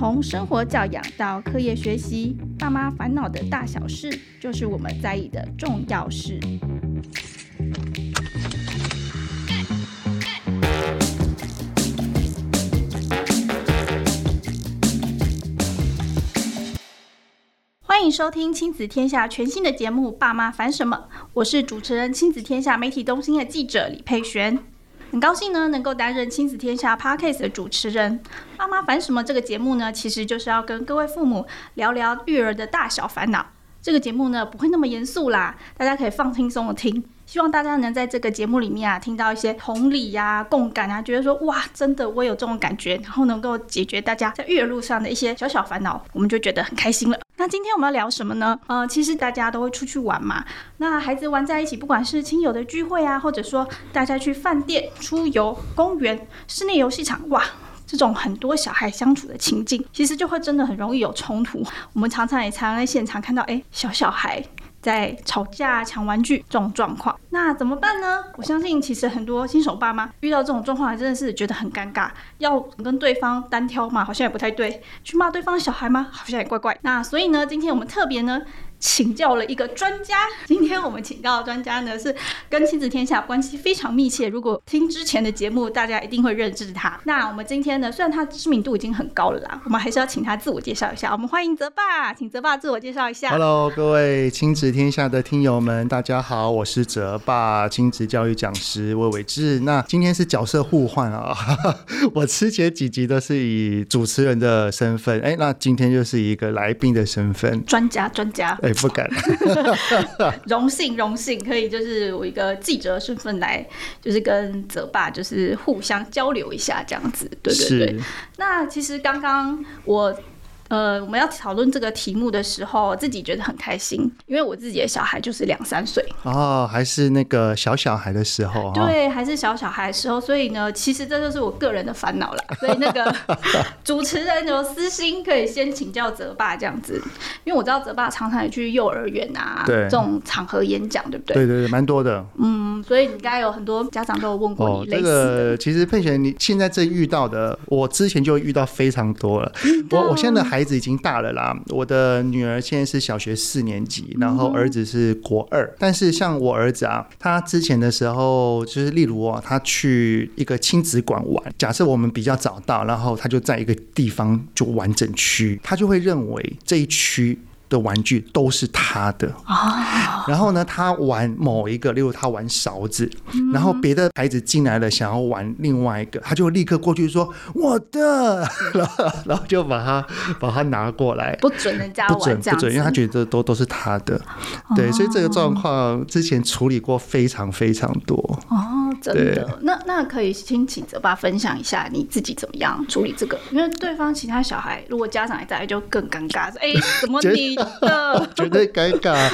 从生活教养到课业学习，爸妈烦恼的大小事，就是我们在意的重要事。欢迎收听《亲子天下》全新的节目《爸妈烦什么》，我是主持人亲子天下媒体中心的记者李佩璇。很高兴呢，能够担任亲子天下 Podcast 的主持人。妈妈烦什么？这个节目呢，其实就是要跟各位父母聊聊育儿的大小烦恼。这个节目呢，不会那么严肃啦，大家可以放轻松的听。希望大家能在这个节目里面啊，听到一些同理呀、共感啊，觉得说哇，真的我有这种感觉，然后能够解决大家在育儿路上的一些小小烦恼，我们就觉得很开心了。那今天我们要聊什么呢？呃，其实大家都会出去玩嘛，那孩子玩在一起，不管是亲友的聚会啊，或者说大家去饭店、出游、公园、室内游戏场，哇，这种很多小孩相处的情境，其实就会真的很容易有冲突。我们常常也常常在现场看到，哎，小小孩。在吵架、抢玩具这种状况，那怎么办呢？我相信，其实很多新手爸妈遇到这种状况，真的是觉得很尴尬。要跟对方单挑嘛，好像也不太对；去骂对方小孩吗？好像也怪怪。那所以呢，今天我们特别呢。请教了一个专家，今天我们请到的专家呢，是跟亲子天下关系非常密切。如果听之前的节目，大家一定会认识他。那我们今天呢，虽然他知名度已经很高了啦，我们还是要请他自我介绍一下。我们欢迎泽爸，请泽爸自我介绍一下。Hello，各位亲子天下的听友们，大家好，我是泽爸，亲子教育讲师魏伟志。那今天是角色互换啊，我之前几集都是以主持人的身份，哎，那今天就是一个来宾的身份，专家，专家。不敢，荣幸荣幸可以就是我一个记者的身份来，就是跟泽爸就是互相交流一下这样子，对对对。那其实刚刚我。呃，我们要讨论这个题目的时候，自己觉得很开心，因为我自己的小孩就是两三岁哦，还是那个小小孩的时候，对，还是小小孩的时候，所以呢，其实这就是我个人的烦恼啦。所以那个 主持人有私心，可以先请教泽爸这样子，因为我知道泽爸常常也去幼儿园啊，对这种场合演讲，对不对？对对对，蛮多的。嗯，所以你应该有很多家长都有问过你类似的。哦，这个其实佩璇，你现在正遇到的，我之前就遇到非常多了。我我现在的孩孩子已经大了啦，我的女儿现在是小学四年级，然后儿子是国二。但是像我儿子啊，他之前的时候，就是例如啊，他去一个亲子馆玩，假设我们比较早到，然后他就在一个地方就完整区，他就会认为这一区。的玩具都是他的。啊，然后呢，他玩某一个，例如他玩勺子，然后别的孩子进来了想要玩另外一个，他就立刻过去说我的，然后然后就把他把他拿过来，不准人家玩，不准不准，因为他觉得都都是他的，对，所以这个状况之前处理过非常非常多。哦，真的，那那可以请请泽爸分享一下你自己怎么样处理这个，因为对方其他小孩如果家长也在就更尴尬，哎，怎么你？绝对尴尬，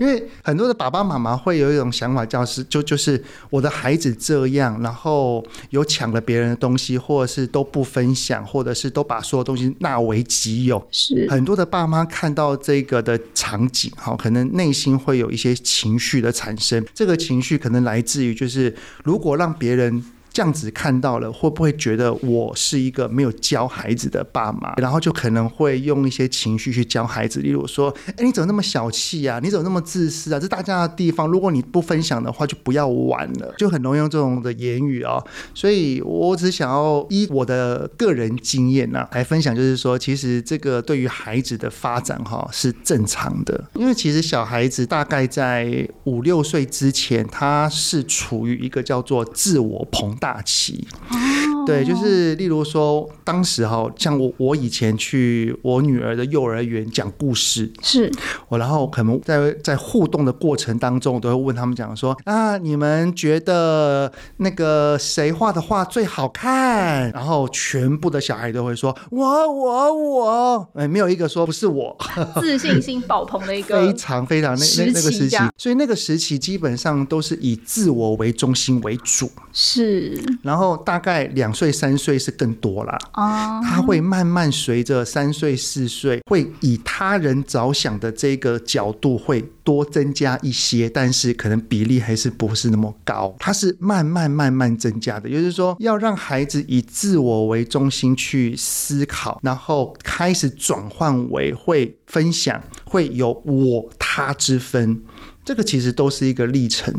因为很多的爸爸妈妈会有一种想法，叫是就就是我的孩子这样，然后有抢了别人的东西，或者是都不分享，或者是都把所有东西纳为己有。是很多的爸妈看到这个的场景，哈，可能内心会有一些情绪的产生。这个情绪可能来自于，就是如果让别人。这样子看到了，会不会觉得我是一个没有教孩子的爸妈？然后就可能会用一些情绪去教孩子，例如说：“哎，你怎么那么小气啊？你怎么那么自私啊？这大家的地方，如果你不分享的话，就不要玩了。”就很容易用这种的言语啊。所以我只想要依我的个人经验呢，来分享，就是说，其实这个对于孩子的发展哈是正常的，因为其实小孩子大概在五六岁之前，他是处于一个叫做自我膨大大气期，对，就是例如说，当时哈，像我，我以前去我女儿的幼儿园讲故事，是。我，然后可能在在互动的过程当中，我都会问他们讲说啊，你们觉得那个谁画的画最好看？然后全部的小孩都会说我我我，哎，没有一个说不是我，自信心爆棚的一个 非常非常那那那个时期，所以那个时期基本上都是以自我为中心为主，是。然后大概两岁、三岁是更多啦。哦，他会慢慢随着三岁、四岁，会以他人着想的这个角度会多增加一些，但是可能比例还是不是那么高。它是慢慢慢慢增加的，也就是说，要让孩子以自我为中心去思考，然后开始转换为会分享，会有我他之分。这个其实都是一个历程。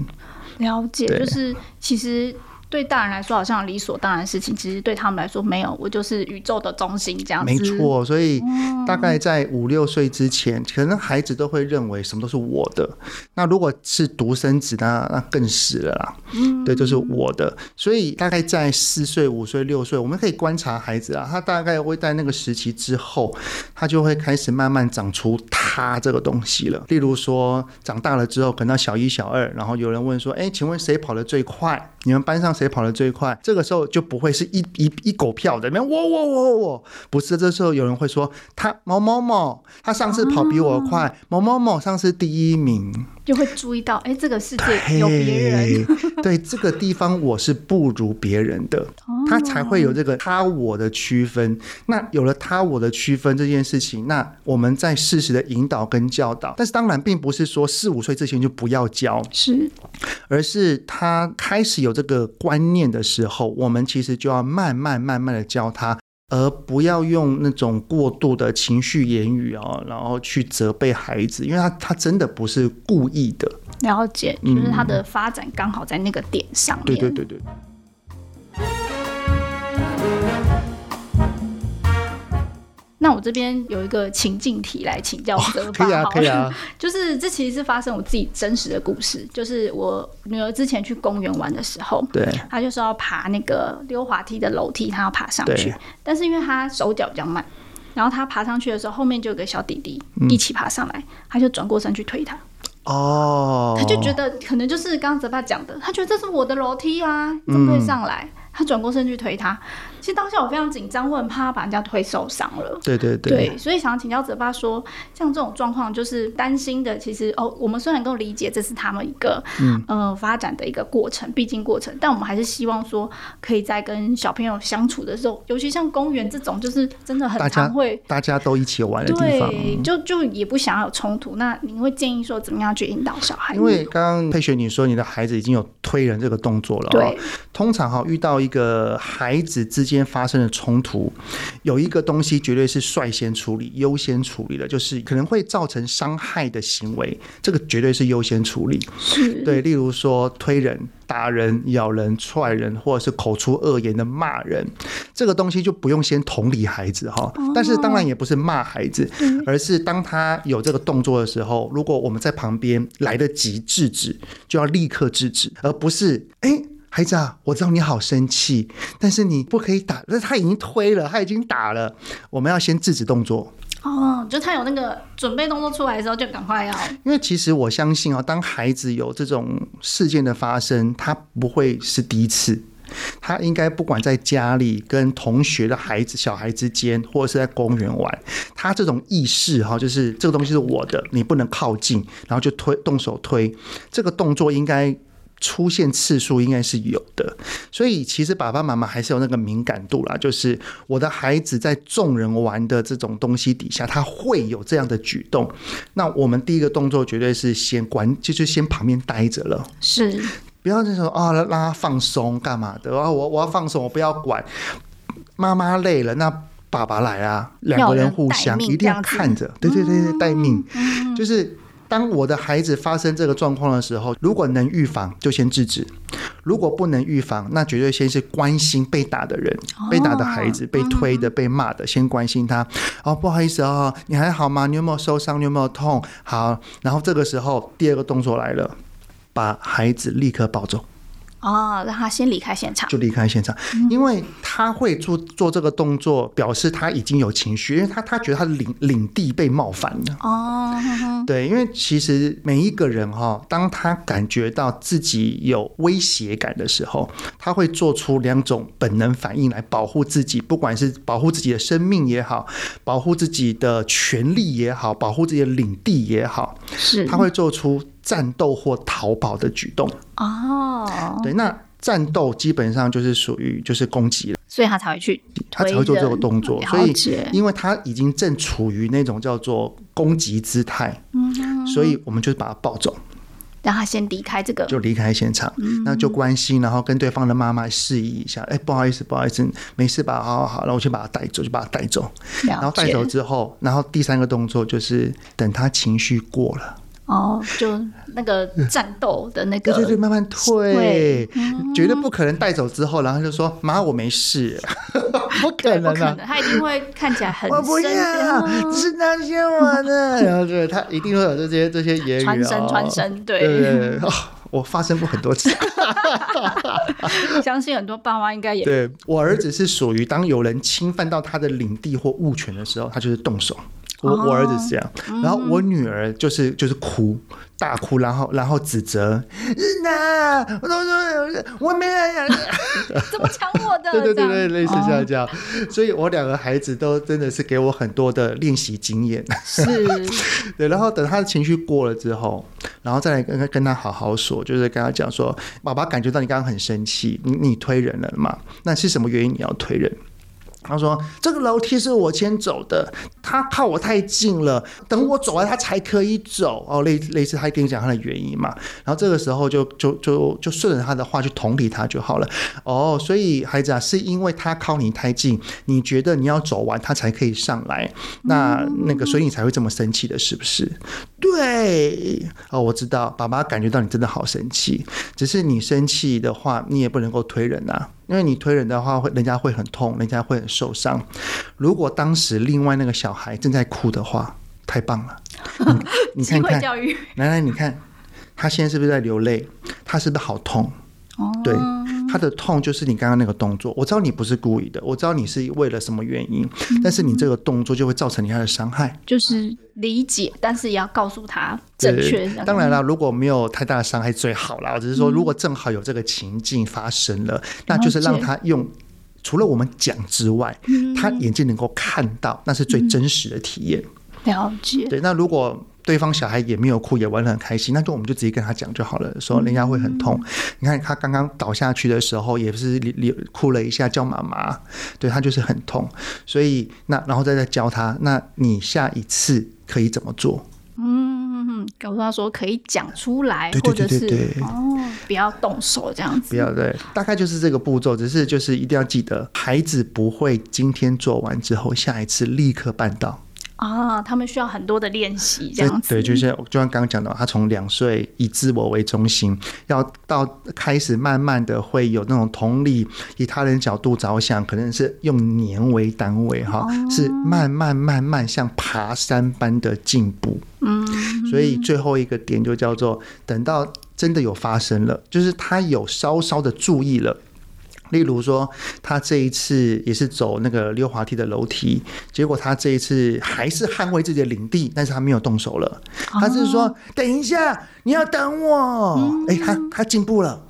了解，就是其实。对大人来说，好像理所当然的事情，其实对他们来说没有。我就是宇宙的中心这样子。没错，所以大概在五六岁之前，可能孩子都会认为什么都是我的。那如果是独生子，那那更是了啦。嗯，对，就是我的。所以大概在四岁、五岁、六岁，我们可以观察孩子啊，他大概会在那个时期之后，他就会开始慢慢长出他这个东西了。例如说，长大了之后，可能到小一、小二，然后有人问说：“哎，请问谁跑得最快？你们班上？”谁跑得最快？这个时候就不会是一一一狗票的，没有我我我我，不是。这时候有人会说他某某某，他上次跑比我快，啊、某某某上次第一名。就会注意到，哎，这个世界有别人，对这个地方我是不如别人的，他才会有这个他我的区分。那有了他我的区分这件事情，那我们在适时的引导跟教导，但是当然并不是说四五岁之前就不要教，是，而是他开始有这个观念的时候，我们其实就要慢慢慢慢的教他。而不要用那种过度的情绪言语啊，然后去责备孩子，因为他他真的不是故意的。了解，就是他的发展刚好在那个点上面。对对对对。那我这边有一个情境题来请教泽爸，哦，可以啊，可以啊。就是这其实是发生我自己真实的故事，就是我女儿之前去公园玩的时候，对，她就是要爬那个溜滑梯的楼梯，她要爬上去，但是因为她手脚比较慢，然后她爬上去的时候，后面就有个小弟弟一起爬上来，她就转过身去推她。哦，她就觉得可能就是刚刚泽爸讲的，她觉得这是我的楼梯啊，怎么会上来？她转过身去推他。其实当下我非常紧张，我很怕把人家推受伤了。对对对，对，所以想要请教泽爸说，像这种状况，就是担心的。其实哦，我们虽然能够理解这是他们一个嗯呃发展的一个过程，必经过程，但我们还是希望说，可以在跟小朋友相处的时候，尤其像公园这种，就是真的很常会大家，都一起玩的地方，对，就就也不想要有冲突。那你会建议说，怎么样去引导小孩？因为刚刚佩雪你说你的孩子已经有推人这个动作了，对，通常哈遇到一个孩子之间发生的冲。突有一个东西绝对是率先处理、优先处理的，就是可能会造成伤害的行为，这个绝对是优先处理。对，例如说推人、打人、咬人、踹人，或者是口出恶言的骂人，这个东西就不用先同理孩子哈。但是当然也不是骂孩子，而是当他有这个动作的时候，如果我们在旁边来得及制止，就要立刻制止，而不是哎。欸孩子啊，我知道你好生气，但是你不可以打。那他已经推了，他已经打了，我们要先制止动作。哦，就他有那个准备动作出来的时候，就赶快要。因为其实我相信啊，当孩子有这种事件的发生，他不会是第一次。他应该不管在家里跟同学的孩子、小孩之间，或者是在公园玩，他这种意识哈，就是这个东西是我的，你不能靠近，然后就推动手推，这个动作应该。出现次数应该是有的，所以其实爸爸妈妈还是有那个敏感度啦。就是我的孩子在众人玩的这种东西底下，他会有这样的举动。那我们第一个动作绝对是先管，就是先旁边待着了。是，不要那时候啊，让他放松干嘛的啊？我我要放松，我不要管。妈妈累了，那爸爸来啊，两个人互相一定要看着。对对对对，待命，就是。当我的孩子发生这个状况的时候，如果能预防，就先制止；如果不能预防，那绝对先是关心被打的人，被打的孩子，被推的、被骂的，先关心他。哦，不好意思哦，你还好吗？你有没有受伤？你有没有痛？好，然后这个时候第二个动作来了，把孩子立刻抱走。哦，让他先离开现场，就离开现场，因为他会做做这个动作，表示他已经有情绪，因为他他觉得他的领领地被冒犯了。哦，对，因为其实每一个人哈，当他感觉到自己有威胁感的时候，他会做出两种本能反应来保护自己，不管是保护自己的生命也好，保护自己的权利也好，保护自己的领地也好，是他会做出。战斗或逃跑的举动哦，对，那战斗基本上就是属于就是攻击了，所以他才会去，他才会做这个动作。所以，因为他已经正处于那种叫做攻击姿态，嗯，所以我们就把他抱走。让他先离开这个，就离开现场，那、嗯、就关心，然后跟对方的妈妈示意一下，哎、欸，不好意思，不好意思，没事吧？好好好，那我先把他带走，就把他带走。然后带走之后，然后第三个动作就是等他情绪过了。哦，就那个战斗的那个，对对对，慢慢退，嗯、绝对不可能带走之后，然后就说妈，我没事，不可能啊，他一定会看起来很我不要，这是他先我的，然后对他一定会有这些这些言语传声传声，对对对，哦，我发生过很多次，相信很多爸妈应该也对，我儿子是属于当有人侵犯到他的领地或物权的时候，他就是动手。我我儿子是这样，然后我女儿就是就是哭大哭，然后然后指责，那我都说我没有，怎么抢我的？对对对对，类似像这样，所以我两个孩子都真的是给我很多的练习经验。是，对，然后等他的情绪过了之后，然后再来跟跟他好好说，就是跟他讲说，爸爸感觉到你刚刚很生气，你你推人了嘛？那是什么原因你要推人？他说：“这个楼梯是我先走的，他靠我太近了，等我走完他才可以走。哦，类类似他跟你讲他的原因嘛。然后这个时候就就就就顺着他的话去同理他就好了。哦，所以孩子啊，是因为他靠你太近，你觉得你要走完他才可以上来，那那个所以你才会这么生气的，是不是？对，哦，我知道，爸爸感觉到你真的好生气，只是你生气的话，你也不能够推人呐。”因为你推人的话，会人家会很痛，人家会很受伤。如果当时另外那个小孩正在哭的话，太棒了！你看看，来来，你看他现在是不是在流泪？他是不是好痛？哦，对。他的痛就是你刚刚那个动作，我知道你不是故意的，我知道你是为了什么原因，嗯、但是你这个动作就会造成你他的伤害。就是理解，但是也要告诉他正确。当然了，如果没有太大的伤害最好了。我只是说，如果正好有这个情境发生了，嗯、那就是让他用除了我们讲之外，嗯、他眼睛能够看到，那是最真实的体验。了解。对，那如果。对方小孩也没有哭，也玩得很开心，那就我们就直接跟他讲就好了，说人家会很痛。嗯、你看他刚刚倒下去的时候，也是流哭了一下，叫妈妈，对他就是很痛。所以那然后再再教他，那你下一次可以怎么做？嗯，告诉他说可以讲出来，对对对对对，或者是哦，不要动手这样子。不要对，大概就是这个步骤，只是就是一定要记得，孩子不会今天做完之后，下一次立刻办到。啊，他们需要很多的练习，这样子。对，就是就像刚刚讲的，他从两岁以自我为中心，要到开始慢慢的会有那种同理，以他人角度着想，可能是用年为单位，哈、哦，是慢慢慢慢像爬山般的进步。嗯，所以最后一个点就叫做，等到真的有发生了，就是他有稍稍的注意了。例如说，他这一次也是走那个溜滑梯的楼梯，结果他这一次还是捍卫自己的领地，但是他没有动手了。他是说：“等一下，你要等我。”哎，他他进步了。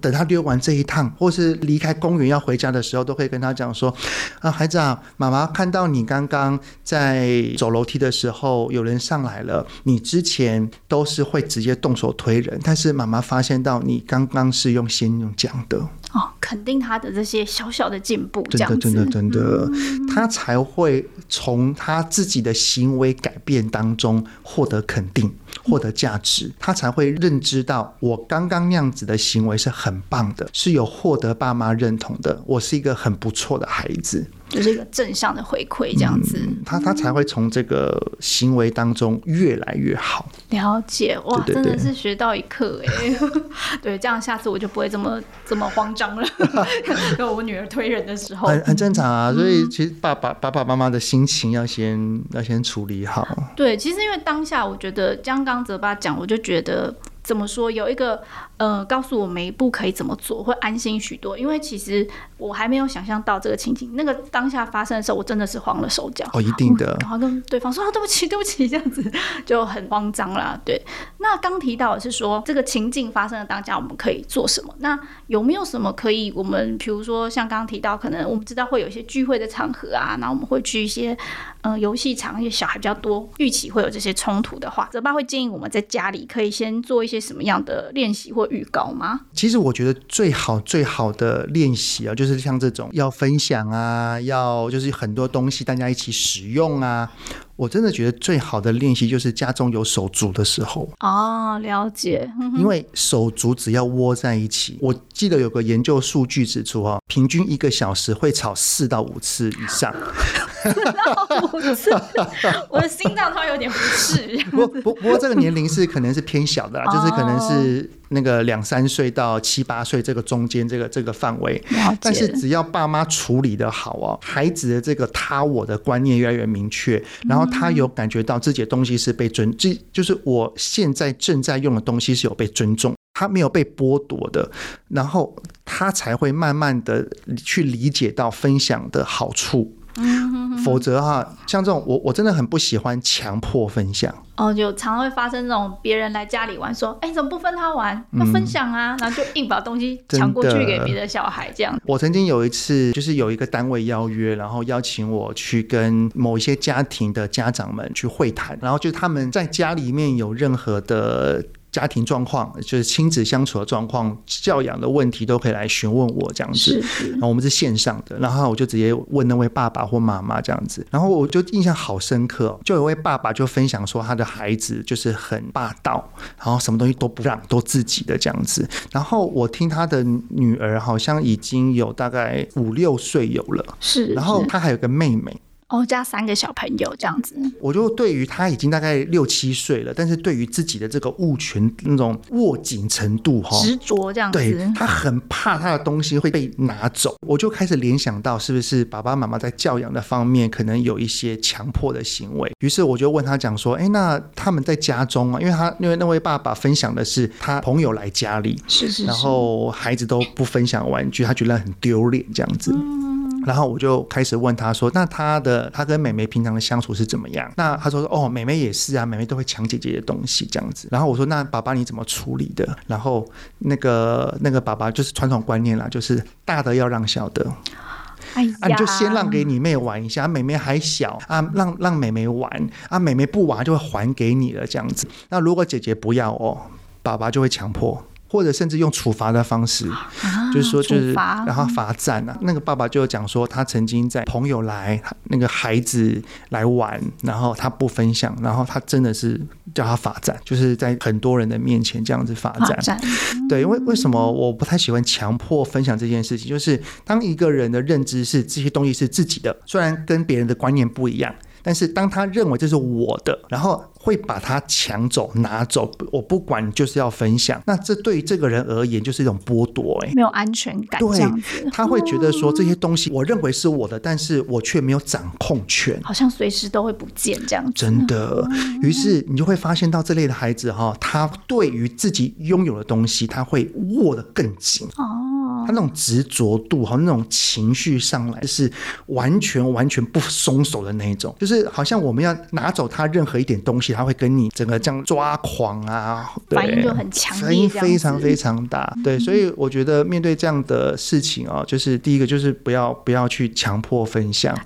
等他溜完这一趟，或是离开公园要回家的时候，都可以跟他讲说：“啊，孩子啊，妈妈看到你刚刚在走楼梯的时候，有人上来了。你之前都是会直接动手推人，但是妈妈发现到你刚刚是用先用讲的。”哦，肯定他的这些小小的进步，真的，真的，真的，他才会从他自己的行为改变当中获得肯定，获得价值，他才会认知到我刚刚那样子的行为是很棒的，是有获得爸妈认同的，我是一个很不错的孩子。就是一个正向的回馈，这样子，嗯、他他才会从这个行为当中越来越好。了解哇，对对对，真的是学到一课哎。对，这样下次我就不会这么这么慌张了。跟我女儿推人的时候，很很正常啊。所以其实爸爸爸爸妈妈的心情要先要先处理好。对，其实因为当下我觉得刚刚泽爸讲，我就觉得。怎么说？有一个呃，告诉我每一步可以怎么做，会安心许多。因为其实我还没有想象到这个情景，那个当下发生的时候，我真的是慌了手脚。哦，一定的。然后跟对方说啊，对不起，对不起，这样子就很慌张啦。对。那刚提到的是说，这个情境发生的当下，我们可以做什么？那有没有什么可以我们，比如说像刚刚提到，可能我们知道会有一些聚会的场合啊，然后我们会去一些嗯游戏场，一些小孩比较多，预期会有这些冲突的话，泽爸会建议我们在家里可以先做一些。什么样的练习或预告吗？其实我觉得最好最好的练习啊，就是像这种要分享啊，要就是很多东西大家一起使用啊。我真的觉得最好的练习就是家中有手足的时候。哦，了解。因为手足只要窝在一起，我记得有个研究数据指出啊，平均一个小时会吵四到五次以上。四到五次，我的心脏突然有点不适。不不不过这个年龄是可能是偏小的啦，就是可能是。那个两三岁到七八岁这个中间这个这个范围，但是只要爸妈处理的好哦，孩子的这个他我的观念越来越明确，然后他有感觉到自己的东西是被尊，这就是我现在正在用的东西是有被尊重，他没有被剥夺的，然后他才会慢慢的去理解到分享的好处。嗯，否则哈，像这种我我真的很不喜欢强迫分享。哦，就常会发生这种别人来家里玩，说，哎，怎么不分他玩？要分享啊，然后就硬把东西抢过去给别的小孩，这样。我曾经有一次，就是有一个单位邀约，然后邀请我去跟某一些家庭的家长们去会谈，然后就他们在家里面有任何的。家庭状况就是亲子相处的状况、教养的问题，都可以来询问我这样子。然后我们是线上的，然后我就直接问那位爸爸或妈妈这样子。然后我就印象好深刻，就有位爸爸就分享说，他的孩子就是很霸道，然后什么东西都不让，都自己的这样子。然后我听他的女儿好像已经有大概五六岁有了，是。然后他还有个妹妹。哦，加三个小朋友这样子，我就对于他已经大概六七岁了，但是对于自己的这个物权那种握紧程度哈，执着这样子，对，他很怕他的东西会被拿走，我就开始联想到是不是爸爸妈妈在教养的方面可能有一些强迫的行为，于是我就问他讲说，哎，那他们在家中啊，因为他因为那位爸爸分享的是他朋友来家里，是是是，然后孩子都不分享玩具，他觉得很丢脸这样子。嗯然后我就开始问他说：“那他的他跟妹妹平常的相处是怎么样？”那他说：“哦，妹妹也是啊，妹妹都会抢姐姐的东西这样子。”然后我说：“那爸爸你怎么处理的？”然后那个那个爸爸就是传统观念啦，就是大的要让小的。哎呀，啊，你就先让给你妹玩一下，妹妹还小啊，让让妹妹玩啊，妹妹不玩就会还给你了这样子。那如果姐姐不要哦，爸爸就会强迫。或者甚至用处罚的方式，啊、就是说，就是然后罚站啊。那个爸爸就讲说，他曾经在朋友来，那个孩子来玩，然后他不分享，然后他真的是叫他罚站，就是在很多人的面前这样子罚站。罚站对，因为为什么我不太喜欢强迫分享这件事情？就是当一个人的认知是这些东西是自己的，虽然跟别人的观念不一样。但是当他认为这是我的，然后会把它抢走、拿走，我不管，就是要分享。那这对于这个人而言就是一种剥夺，哎，没有安全感。对，他会觉得说这些东西我认为是我的，但是我却没有掌控权，好像随时都会不见这样子。真的，于是你就会发现到这类的孩子哈，他对于自己拥有的东西，他会握得更紧。哦。他那种执着度和那种情绪上来是完全完全不松手的那一种，就是好像我们要拿走他任何一点东西，他会跟你整个这样抓狂啊，反应就很强烈，反应非常非常大。对，所以我觉得面对这样的事情啊，就是第一个就是不要不要去强迫分享，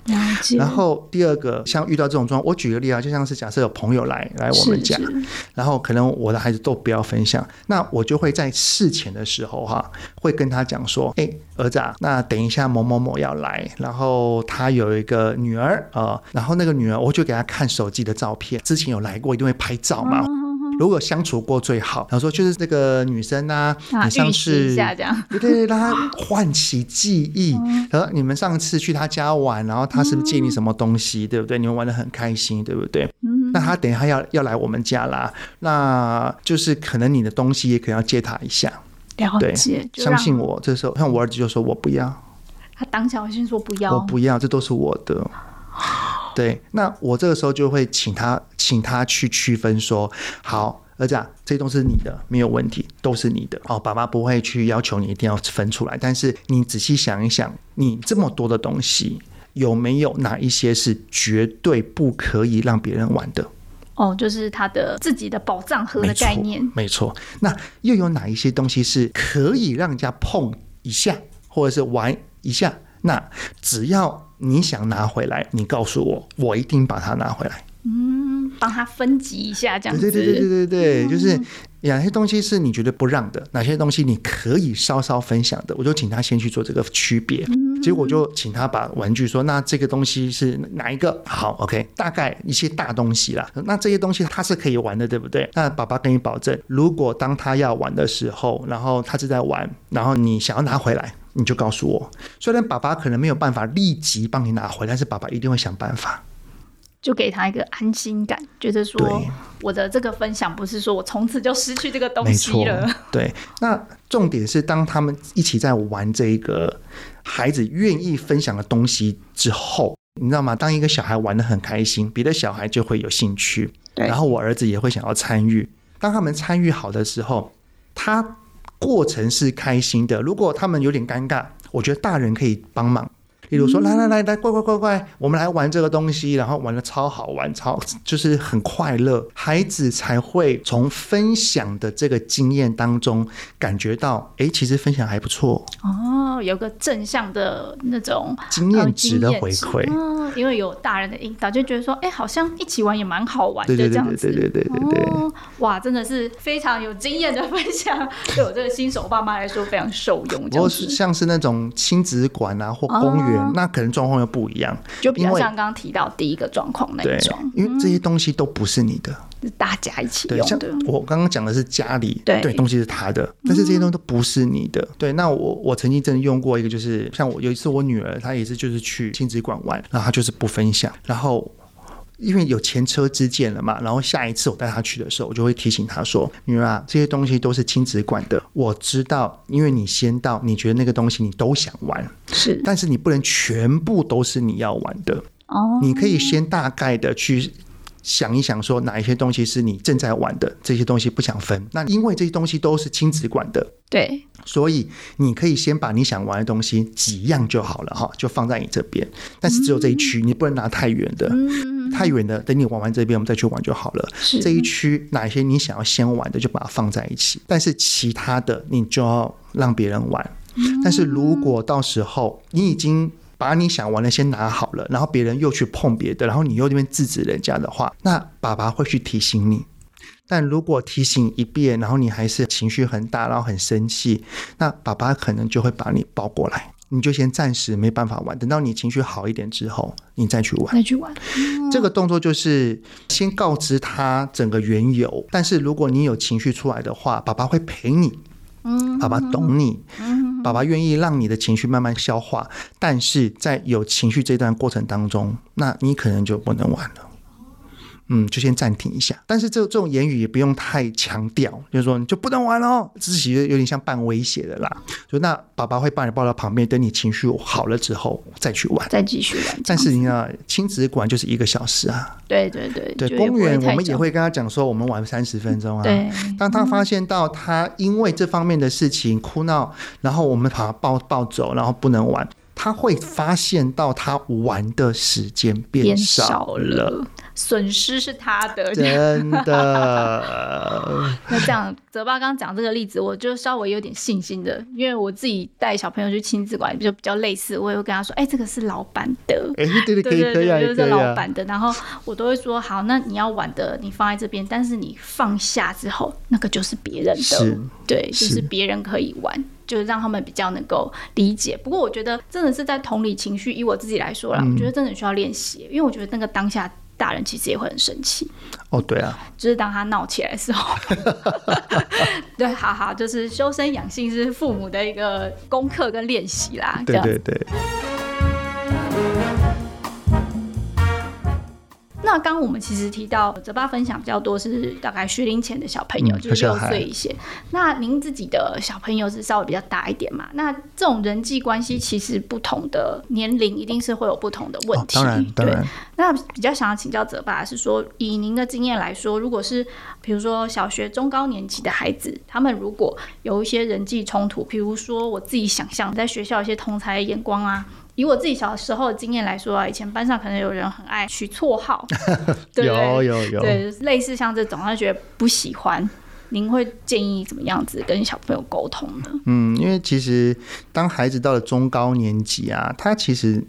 然后第二个像遇到这种状况，我举个例啊，就像是假设有朋友来来我们家，然后可能我的孩子都不要分享，那我就会在事前的时候哈，会跟他讲。说，哎，儿子啊，那等一下某某某要来，然后他有一个女儿啊、呃，然后那个女儿，我就给他看手机的照片，之前有来过，一定会拍照嘛。如果相处过最好，然后说就是这个女生啊，你上次对对对，让他唤起记忆，然后你们上次去他家玩，然后他是不是借你什么东西，对不对？你们玩的很开心，对不对？那他等一下要要来我们家啦，那就是可能你的东西也可能要借他一下。了解，相信我。这时候，像我儿子就说：“我不要。”他当下我先说：“不要，我不要，这都是我的。”对，那我这个时候就会请他，请他去区分说：“好，儿子啊，这都是你的，没有问题，都是你的。哦，爸爸不会去要求你一定要分出来，但是你仔细想一想，你这么多的东西，有没有哪一些是绝对不可以让别人玩的？”哦，就是他的自己的宝藏盒的概念，没错。没错，那又有哪一些东西是可以让人家碰一下，或者是玩一下？那只要你想拿回来，你告诉我，我一定把它拿回来。嗯，帮他分级一下，这样子。对对对对对对，就是。哪些东西是你觉得不让的？哪些东西你可以稍稍分享的？我就请他先去做这个区别。结果就请他把玩具说：“那这个东西是哪一个？”好，OK，大概一些大东西啦。那这些东西他是可以玩的，对不对？那爸爸跟你保证，如果当他要玩的时候，然后他是在玩，然后你想要拿回来，你就告诉我。虽然爸爸可能没有办法立即帮你拿回来，但是爸爸一定会想办法。就给他一个安心感，觉得说我的这个分享不是说我从此就失去这个东西了。对，那重点是当他们一起在玩这个孩子愿意分享的东西之后，你知道吗？当一个小孩玩的很开心，别的小孩就会有兴趣。对，然后我儿子也会想要参与。当他们参与好的时候，他过程是开心的。如果他们有点尴尬，我觉得大人可以帮忙。比如说，来来来来，乖乖乖乖，我们来玩这个东西，然后玩的超好玩，超 就是很快乐，孩子才会从分享的这个经验当中感觉到，哎，其实分享还不错。哦，有个正向的那种经验值的回馈，嗯，因为有大人的引导，就觉得说，哎，好像一起玩也蛮好玩的这样子，对对对对对对对，哦，哇，真的是非常有经验的分享，对我这个新手爸妈来说非常受用。如果是像是那种亲子馆啊或公园。哦那可能状况又不一样，就比较像刚刚提到第一个状况那一种，因为这些东西都不是你的，是大家一起用的。我刚刚讲的是家里对，对东西是他的，但是这些东西都不是你的。对，那我我曾经真的用过一个，就是像我有一次我女儿她也是就是去亲子馆玩，然后她就是不分享，然后。因为有前车之鉴了嘛，然后下一次我带他去的时候，我就会提醒他说：“女儿啊，这些东西都是亲子馆的，我知道，因为你先到，你觉得那个东西你都想玩，是，但是你不能全部都是你要玩的哦，你可以先大概的去。”想一想，说哪一些东西是你正在玩的，这些东西不想分。那因为这些东西都是亲子馆的，对，所以你可以先把你想玩的东西几样就好了哈，就放在你这边。但是只有这一区，你不能拿太远的，太远的，等你玩完这边，我们再去玩就好了。是这一区哪一些你想要先玩的，就把它放在一起。但是其他的，你就要让别人玩。但是如果到时候你已经把你想玩的先拿好了，然后别人又去碰别的，然后你又那边制止人家的话，那爸爸会去提醒你。但如果提醒一遍，然后你还是情绪很大，然后很生气，那爸爸可能就会把你抱过来，你就先暂时没办法玩，等到你情绪好一点之后，你再去玩。再去玩。这个动作就是先告知他整个缘由，但是如果你有情绪出来的话，爸爸会陪你。嗯，爸爸懂你，爸爸愿意让你的情绪慢慢消化，但是在有情绪这段过程当中，那你可能就不能玩了。嗯，就先暂停一下，但是这这种言语也不用太强调，就是说你就不能玩哦，这是其实有点像半威胁的啦。就那爸爸会把你抱到旁边，等你情绪好了之后再去玩，再继续玩。但是你要亲子馆就是一个小时啊，对对对对，公园我们也会跟他讲说，我们玩三十分钟啊。对，当他发现到他因为这方面的事情哭闹，然后我们把他抱抱走，然后不能玩。他会发现到他玩的时间变少了，损失是他的，真的。那这样，泽爸刚刚讲这个例子，我就稍微有点信心的，因为我自己带小朋友去亲子馆，就比较类似，我也会跟他说：“哎、欸，这个是老板的，哎、欸，对对对，就是老板的。”然后我都会说：“好，那你要玩的，你放在这边，但是你放下之后，那个就是别人的，是对，就是。别人可以玩。”就是让他们比较能够理解。不过我觉得真的是在同理情绪，以我自己来说啦，嗯、我觉得真的需要练习，因为我觉得那个当下大人其实也会很生气。哦，对啊，就是当他闹起来的时候，对，好好，就是修身养性是父母的一个功课跟练习啦。对对对。那刚刚我们其实提到，泽爸分享比较多是大概学龄前的小朋友，嗯、就是六岁一些。那您自己的小朋友是稍微比较大一点嘛？那这种人际关系其实不同的年龄一定是会有不同的问题。哦、当然，当然。对。那比较想要请教泽爸是说，以您的经验来说，如果是比如说小学中高年级的孩子，他们如果有一些人际冲突，比如说我自己想象在学校一些同才的眼光啊。以我自己小时候的经验来说啊，以前班上可能有人很爱取绰号，对有有有，对，类似像这种，他觉得不喜欢，您会建议怎么样子跟小朋友沟通呢？嗯，因为其实当孩子到了中高年级啊，他其实。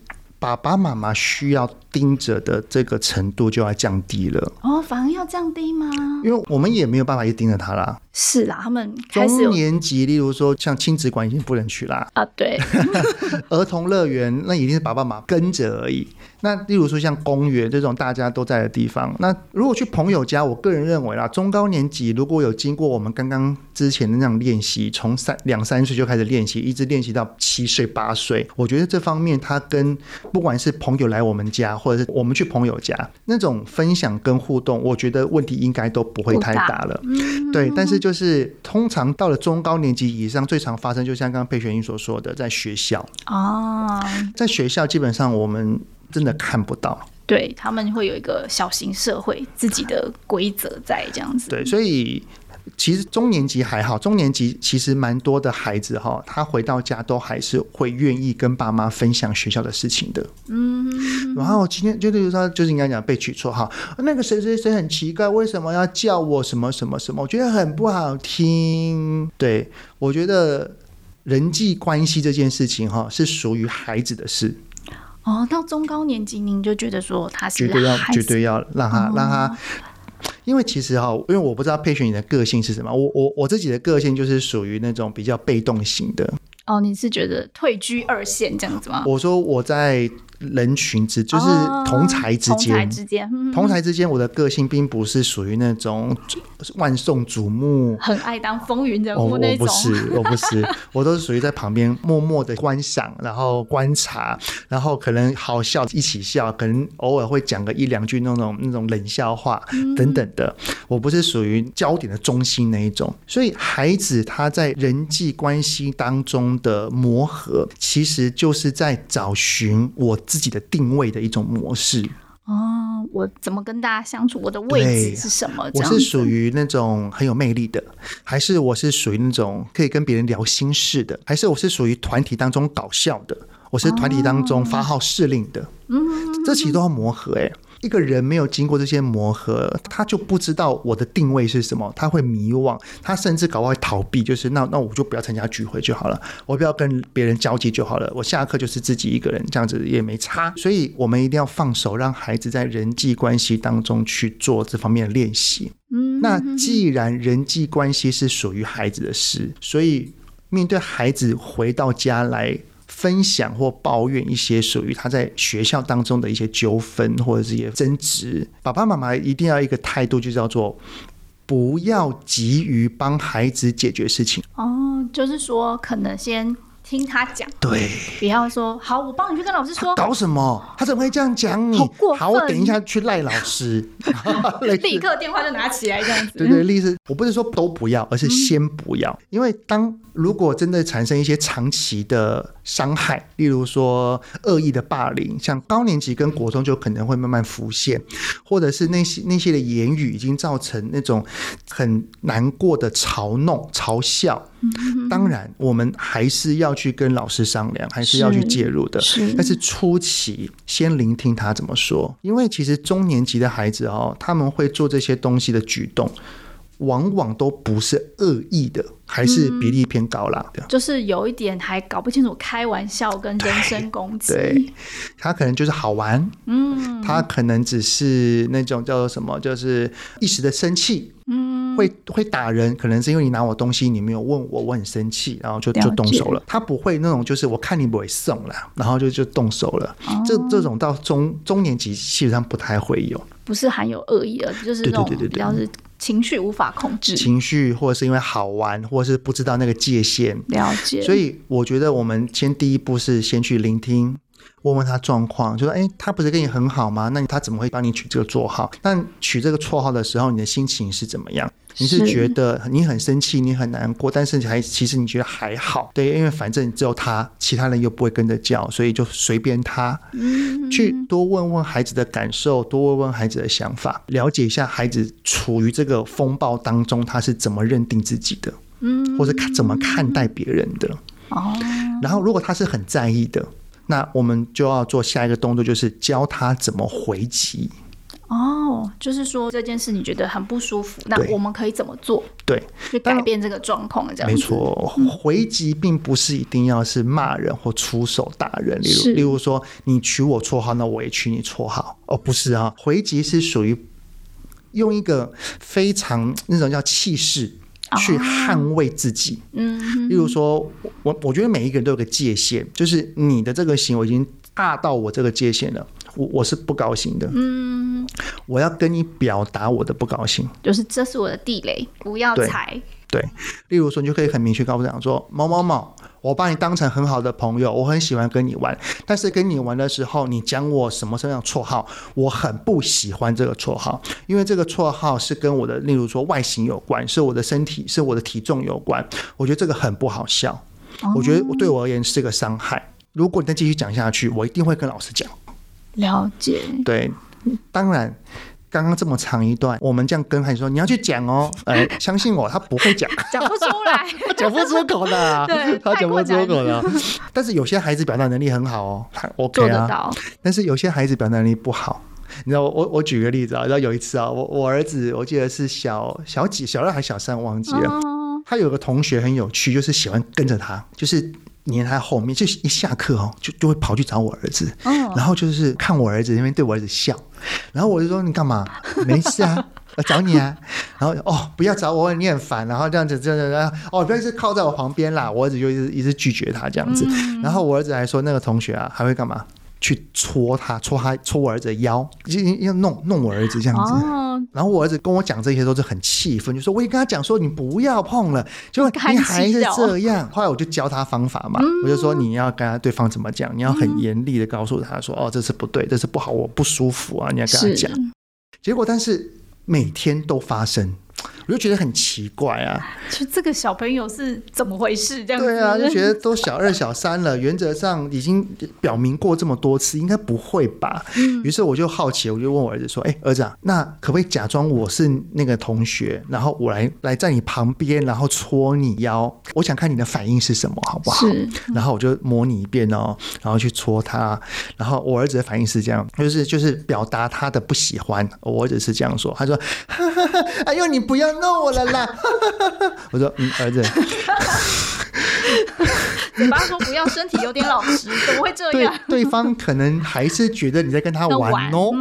爸爸妈妈需要盯着的这个程度就要降低了。哦，反而要降低吗？因为我们也没有办法一直盯着他啦。是啦，他们中年级，例如说像亲子馆已经不能去啦。啊，对。儿童乐园那一定是爸爸妈妈跟着而已。那例如说像公园这种大家都在的地方，那如果去朋友家，我个人认为啦，中高年级如果有经过我们刚刚之前的那样练习，从三两三岁就开始练习，一直练习到七岁八岁，我觉得这方面他跟不管是朋友来我们家，或者是我们去朋友家，那种分享跟互动，我觉得问题应该都不会太大了。对，但是就是通常到了中高年级以上，最常发生就像刚刚佩璇所说的，在学校哦，在学校基本上我们。真的看不到，对，他们会有一个小型社会自己的规则在这样子。对，所以其实中年级还好，中年级其实蛮多的孩子哈，他回到家都还是会愿意跟爸妈分享学校的事情的。嗯，然后今天就例如说，就是应该讲被取错哈，那个谁谁谁很奇怪，为什么要叫我什么什么什么？我觉得很不好听。对，我觉得人际关系这件事情哈，是属于孩子的事。哦，到中高年级，您就觉得说他是绝对要绝对要让他、哦、让他，因为其实哈，因为我不知道佩璇你的个性是什么，我我我自己的个性就是属于那种比较被动型的。哦，你是觉得退居二线这样子吗？我说我在。人群之就是同才之间，同才之间，同才之间，我的个性并不是属于那种万众瞩目、很爱当风云人物那种。我不是，我不是，我都是属于在旁边默默的观赏，然后观察，然后可能好笑一起笑，可能偶尔会讲个一两句那种那种冷笑话等等的。我不是属于焦点的中心那一种，所以孩子他在人际关系当中的磨合，其实就是在找寻我。自己的定位的一种模式哦，我怎么跟大家相处？我的位置是什么？我是属于那种很有魅力的，还是我是属于那种可以跟别人聊心事的，还是我是属于团体当中搞笑的？我是团体当中发号施令的。嗯、哦，这其实都要磨合哎。一个人没有经过这些磨合，他就不知道我的定位是什么，他会迷惘，他甚至搞不好会逃避，就是那那我就不要参加聚会就好了，我不要跟别人交际就好了，我下课就是自己一个人，这样子也没差。所以我们一定要放手，让孩子在人际关系当中去做这方面的练习。嗯，那既然人际关系是属于孩子的事，所以面对孩子回到家来。分享或抱怨一些属于他在学校当中的一些纠纷或者是一些争执，爸爸妈妈一定要一个态度，就叫做不要急于帮孩子解决事情。哦，就是说可能先。听他讲，对，不要说好，我帮你去跟老师说。搞什么？他怎么会这样讲你？好过分！好，我等一下去赖老师，立刻电话就拿起来这样子。对对，例子，我不是说都不要，而是先不要，嗯、因为当如果真的产生一些长期的伤害，例如说恶意的霸凌，像高年级跟国中就可能会慢慢浮现，或者是那些那些的言语已经造成那种很难过的嘲弄、嘲笑。嗯、当然，我们还是要去跟老师商量，还是要去介入的。是，但是初期先聆听他怎么说，因为其实中年级的孩子哦，他们会做这些东西的举动，往往都不是恶意的，还是比例偏高啦。嗯、就是有一点还搞不清楚开玩笑跟人身攻击。对，他可能就是好玩，嗯，他可能只是那种叫做什么，就是一时的生气。嗯，会会打人，可能是因为你拿我东西，你没有问我，我很生气，然后就就动手了。他不会那种，就是我看你不会送了，然后就就动手了。哦、这这种到中中年级基本上不太会有，不是含有恶意的，就是那种比较是情绪无法控制，情绪或者是因为好玩，或者是不知道那个界限。了解。所以我觉得我们先第一步是先去聆听。问问他状况，就说：“哎，他不是跟你很好吗？那他怎么会帮你取这个绰号？那取这个绰号的时候，你的心情是怎么样？你是觉得你很生气，你很难过，但是你还其实你觉得还好？对，因为反正只有他，其他人又不会跟着叫，所以就随便他。嗯，去多问问孩子的感受，多问问孩子的想法，了解一下孩子处于这个风暴当中，他是怎么认定自己的，嗯，或者看怎么看待别人的。哦，然后如果他是很在意的。”那我们就要做下一个动作，就是教他怎么回击。哦，就是说这件事你觉得很不舒服，那我们可以怎么做？对，去改变这个状况，这样没错。回击并不是一定要是骂人或出手打人，例如例如说你取我绰号，那我也取你绰号。哦，不是啊，回击是属于用一个非常那种叫气势去捍卫自己。嗯，例如说我我觉得每一个人都有个界限，就是你的这个行为已经大到我这个界限了。我我是不高兴的，嗯，我要跟你表达我的不高兴，就是这是我的地雷，不要踩。对，例如说，你就可以很明确告诉讲说，某某某，我把你当成很好的朋友，我很喜欢跟你玩，但是跟你玩的时候，你讲我什么什么样绰号，我很不喜欢这个绰号，因为这个绰号是跟我的，例如说外形有关，是我的身体，是我的体重有关，我觉得这个很不好笑，我觉得对我而言是个伤害。如果你再继续讲下去，我一定会跟老师讲。了解，对，当然，刚刚这么长一段，我们这样跟孩子说，你要去讲哦，哎，相信我，他不会讲，讲不出来，他讲不出口的，对，他讲不出口的。但是有些孩子表达能力很好哦，他 OK 啊，做得到。但是有些孩子表达能力不好，你知道，我我举个例子啊，然后有一次啊，我我儿子，我记得是小小几，小二还是小三，忘记了。哦、他有个同学很有趣，就是喜欢跟着他，就是。黏他后面，就一下课哦，就就会跑去找我儿子，然后就是看我儿子那边对我儿子笑，然后我就说，你干嘛？没事啊，我找你啊。然后哦，不要找我，你很烦。然后这样子，这样子，哦，不要一直靠在我旁边啦。我儿子就一直一直拒绝他这样子。然后我儿子还说，那个同学啊，还会干嘛？去戳他，戳他，戳我儿子的腰，就要弄弄我儿子这样子。然后我儿子跟我讲这些都是很气愤，就说我也跟他讲说，你不要碰了，结果你还是这样。后来我就教他方法嘛，我就说你要跟他对方怎么讲，你要很严厉的告诉他说，哦，这是不对，这是不好，我不舒服啊，你要跟他讲。结果但是每天都发生。我就觉得很奇怪啊，就这个小朋友是怎么回事？这样子对啊，就觉得都小二小三了，原则上已经表明过这么多次，应该不会吧？嗯。于是我就好奇，我就问我儿子说：“哎，儿子啊，那可不可以假装我是那个同学，然后我来来在你旁边，然后戳你腰？我想看你的反应是什么，好不好？”是。然后我就模拟一遍哦，然后去戳他，然后我儿子的反应是这样，就是就是表达他的不喜欢。我儿子是这样说，他说：“哈哈哈，哎呦，你不要。”弄我了啦！我说，嗯，儿子，你爸说不要，身体有点老实，怎么会这样？对，对方可能还是觉得你在跟他玩哦。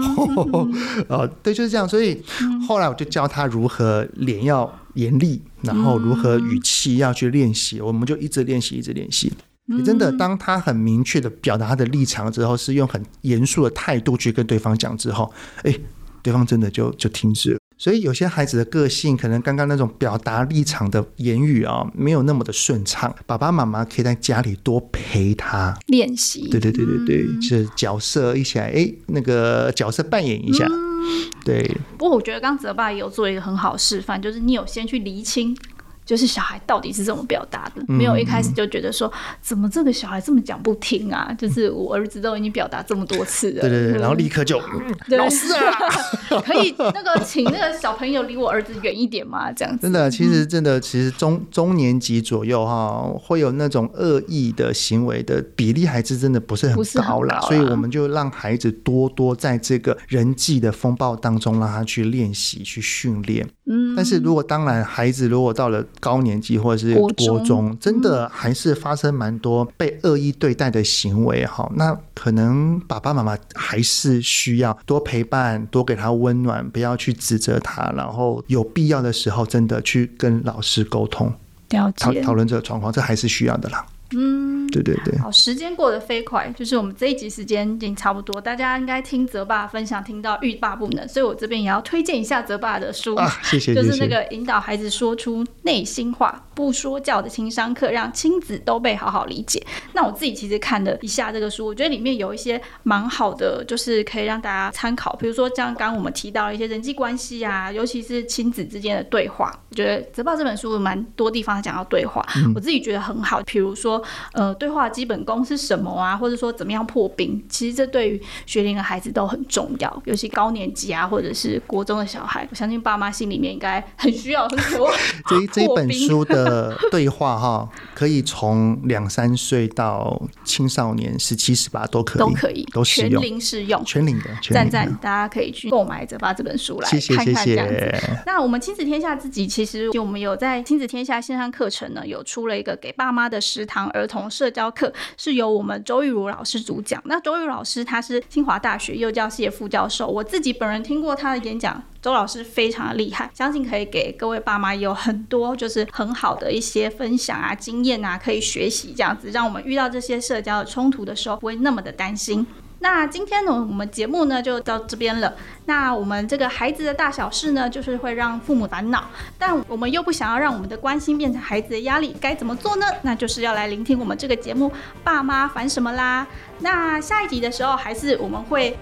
哦，对，就是这样。所以后来我就教他如何脸要严厉，然后如何语气要去练习。我们就一直练习，一直练习。你真的，当他很明确的表达他的立场之后，是用很严肃的态度去跟对方讲之后，哎，对方真的就就停止了。所以有些孩子的个性，可能刚刚那种表达立场的言语啊，没有那么的顺畅。爸爸妈妈可以在家里多陪他练习。对对对对对，嗯、就是角色一起来，哎，那个角色扮演一下。嗯、对。不过我觉得刚泽爸也有做一个很好的示范，就是你有先去厘清。就是小孩到底是怎么表达的？没有一开始就觉得说，怎么这个小孩这么讲不听啊？就是我儿子都已经表达这么多次了，对对对，然后立刻就老师啊，可以那个请那个小朋友离我儿子远一点嘛？这样子。真的，其实真的，其实中中年级左右哈，会有那种恶意的行为的比例，还是真的不是很高啦。所以我们就让孩子多多在这个人际的风暴当中，让他去练习、去训练。嗯。但是如果当然，孩子如果到了高年级或者是国中，真的还是发生蛮多被恶意对待的行为哈，那可能爸爸妈妈还是需要多陪伴，多给他温暖，不要去指责他，然后有必要的时候真的去跟老师沟通，了解，讨讨论这个状况，这还是需要的啦。嗯，对对对。好，时间过得飞快，就是我们这一集时间已经差不多，大家应该听泽爸分享听到欲罢不能，所以我这边也要推荐一下泽爸的书，啊，谢谢，就是那个引导孩子说出内心话，不说教的情商课，让亲子都被好好理解。那我自己其实看了一下这个书，我觉得里面有一些蛮好的，就是可以让大家参考，比如说像刚刚我们提到一些人际关系啊，尤其是亲子之间的对话，我觉得泽爸这本书蛮多地方讲到对话，嗯，我自己觉得很好，比如说。呃，对对话基本功是什么啊，或者说怎么样破冰，其实这对于学龄的孩子都很重要，尤其高年级啊，或者是国中的小孩，我相信爸妈心里面应该很需要、很渴望。这这一本书的对话哈，可以从两三岁到青少年十七十八都可以，都可以，都，全龄适用，全龄的，赞赞，大家可以去购买着把这本书来看看这样子。谢谢谢谢。那我们亲子天下自己其实就我们有在亲子天下线上课程呢，有出了一个给爸妈的食堂儿童社教课，是由我们周玉如老师主讲。那周玉老师他是清华大学幼教系的副教授，我自己本人听过他的演讲，周老师非常的厉害，相信可以给各位爸妈有很多就是很好的一些分享啊、经验啊，可以学习这样子，让我们遇到这些社交的冲突的时候不会那么的担心。那今天呢，我们节目呢就到这边了。那我们这个孩子的大小事呢，就是会让父母烦恼，但我们又不想要让我们的关心变成孩子的压力，该怎么做呢？那就是要来聆听我们这个节目《爸妈烦什么啦》。那下一集的时候，还是我们会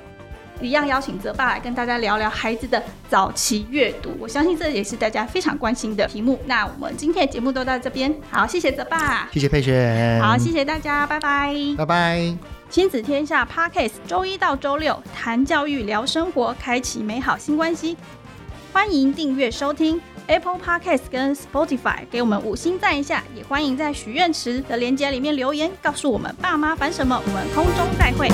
一样邀请泽爸来跟大家聊聊孩子的早期阅读。我相信这也是大家非常关心的题目。那我们今天的节目都到这边，好，谢谢泽爸，谢谢佩雪，好，谢谢大家，拜拜，拜拜。亲子天下 Podcast，周一到周六谈教育、聊生活，开启美好新关系。欢迎订阅收听 Apple Podcast 跟 Spotify，给我们五星赞一下。也欢迎在许愿池的链接里面留言，告诉我们爸妈烦什么。我们空中再会。